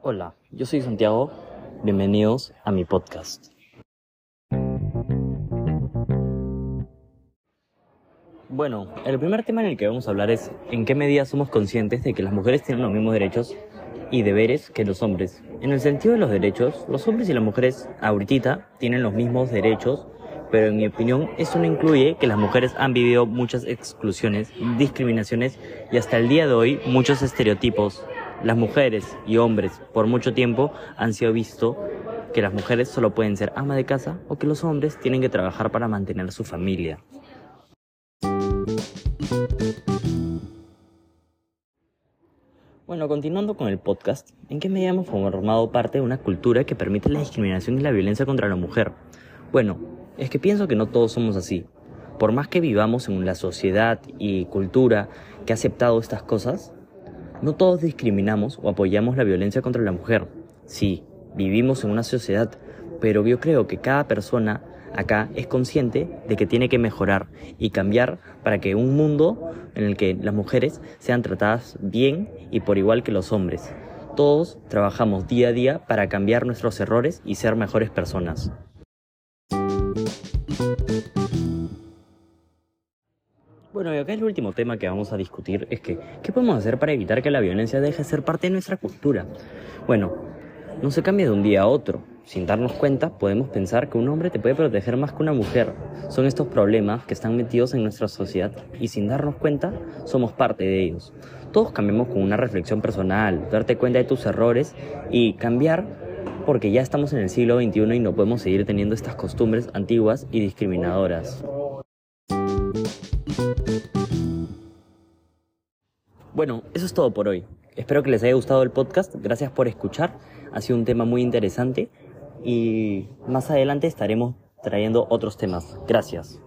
Hola, yo soy Santiago. Bienvenidos a mi podcast. Bueno, el primer tema en el que vamos a hablar es en qué medida somos conscientes de que las mujeres tienen los mismos derechos y deberes que los hombres. En el sentido de los derechos, los hombres y las mujeres ahorita tienen los mismos derechos, pero en mi opinión eso no incluye que las mujeres han vivido muchas exclusiones, discriminaciones y hasta el día de hoy muchos estereotipos. Las mujeres y hombres por mucho tiempo han sido visto que las mujeres solo pueden ser ama de casa o que los hombres tienen que trabajar para mantener su familia. Bueno, continuando con el podcast, ¿en qué medida hemos formado parte de una cultura que permite la discriminación y la violencia contra la mujer? Bueno, es que pienso que no todos somos así. Por más que vivamos en la sociedad y cultura que ha aceptado estas cosas, no todos discriminamos o apoyamos la violencia contra la mujer. Sí, vivimos en una sociedad, pero yo creo que cada persona acá es consciente de que tiene que mejorar y cambiar para que un mundo en el que las mujeres sean tratadas bien y por igual que los hombres. Todos trabajamos día a día para cambiar nuestros errores y ser mejores personas. Bueno, y acá el último tema que vamos a discutir es que, ¿qué podemos hacer para evitar que la violencia deje de ser parte de nuestra cultura? Bueno, no se cambia de un día a otro. Sin darnos cuenta, podemos pensar que un hombre te puede proteger más que una mujer. Son estos problemas que están metidos en nuestra sociedad y sin darnos cuenta, somos parte de ellos. Todos cambiamos con una reflexión personal, darte cuenta de tus errores y cambiar porque ya estamos en el siglo XXI y no podemos seguir teniendo estas costumbres antiguas y discriminadoras. Bueno, eso es todo por hoy. Espero que les haya gustado el podcast. Gracias por escuchar. Ha sido un tema muy interesante y más adelante estaremos trayendo otros temas. Gracias.